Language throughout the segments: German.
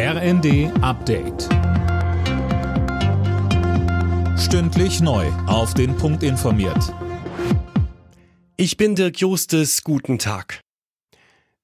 RND Update. Stündlich neu. Auf den Punkt informiert. Ich bin Dirk Justes. Guten Tag.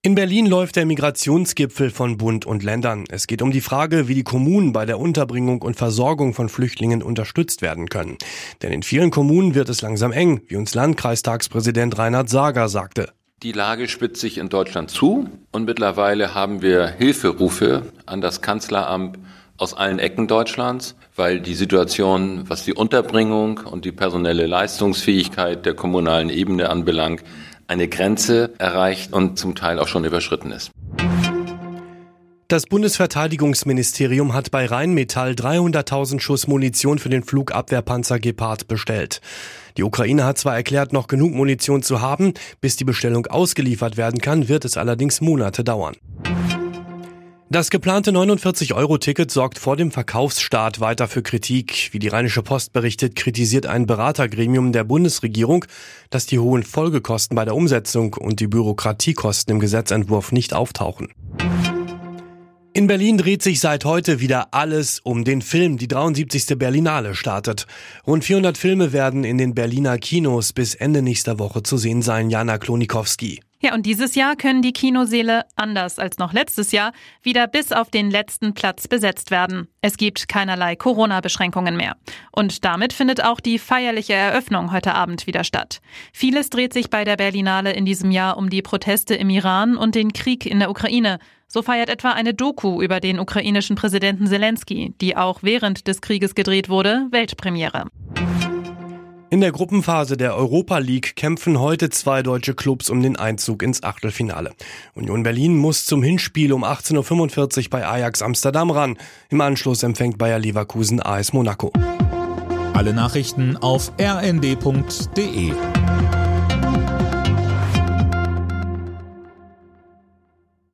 In Berlin läuft der Migrationsgipfel von Bund und Ländern. Es geht um die Frage, wie die Kommunen bei der Unterbringung und Versorgung von Flüchtlingen unterstützt werden können. Denn in vielen Kommunen wird es langsam eng, wie uns Landkreistagspräsident Reinhard Sager sagte. Die Lage spitzt sich in Deutschland zu und mittlerweile haben wir Hilferufe an das Kanzleramt aus allen Ecken Deutschlands, weil die Situation, was die Unterbringung und die personelle Leistungsfähigkeit der kommunalen Ebene anbelangt, eine Grenze erreicht und zum Teil auch schon überschritten ist. Das Bundesverteidigungsministerium hat bei Rheinmetall 300.000 Schuss Munition für den Flugabwehrpanzer Gepard bestellt. Die Ukraine hat zwar erklärt, noch genug Munition zu haben, bis die Bestellung ausgeliefert werden kann, wird es allerdings Monate dauern. Das geplante 49-Euro-Ticket sorgt vor dem Verkaufsstart weiter für Kritik. Wie die Rheinische Post berichtet, kritisiert ein Beratergremium der Bundesregierung, dass die hohen Folgekosten bei der Umsetzung und die Bürokratiekosten im Gesetzentwurf nicht auftauchen. In Berlin dreht sich seit heute wieder alles um den Film. Die 73. Berlinale startet. Rund 400 Filme werden in den Berliner Kinos bis Ende nächster Woche zu sehen sein. Jana Klonikowski. Ja, und dieses Jahr können die Kinoseele, anders als noch letztes Jahr, wieder bis auf den letzten Platz besetzt werden. Es gibt keinerlei Corona-Beschränkungen mehr. Und damit findet auch die feierliche Eröffnung heute Abend wieder statt. Vieles dreht sich bei der Berlinale in diesem Jahr um die Proteste im Iran und den Krieg in der Ukraine. So feiert etwa eine Doku über den ukrainischen Präsidenten Zelensky, die auch während des Krieges gedreht wurde, Weltpremiere. In der Gruppenphase der Europa League kämpfen heute zwei deutsche Clubs um den Einzug ins Achtelfinale. Union Berlin muss zum Hinspiel um 18.45 Uhr bei Ajax Amsterdam ran. Im Anschluss empfängt Bayer Leverkusen AS Monaco. Alle Nachrichten auf rnd.de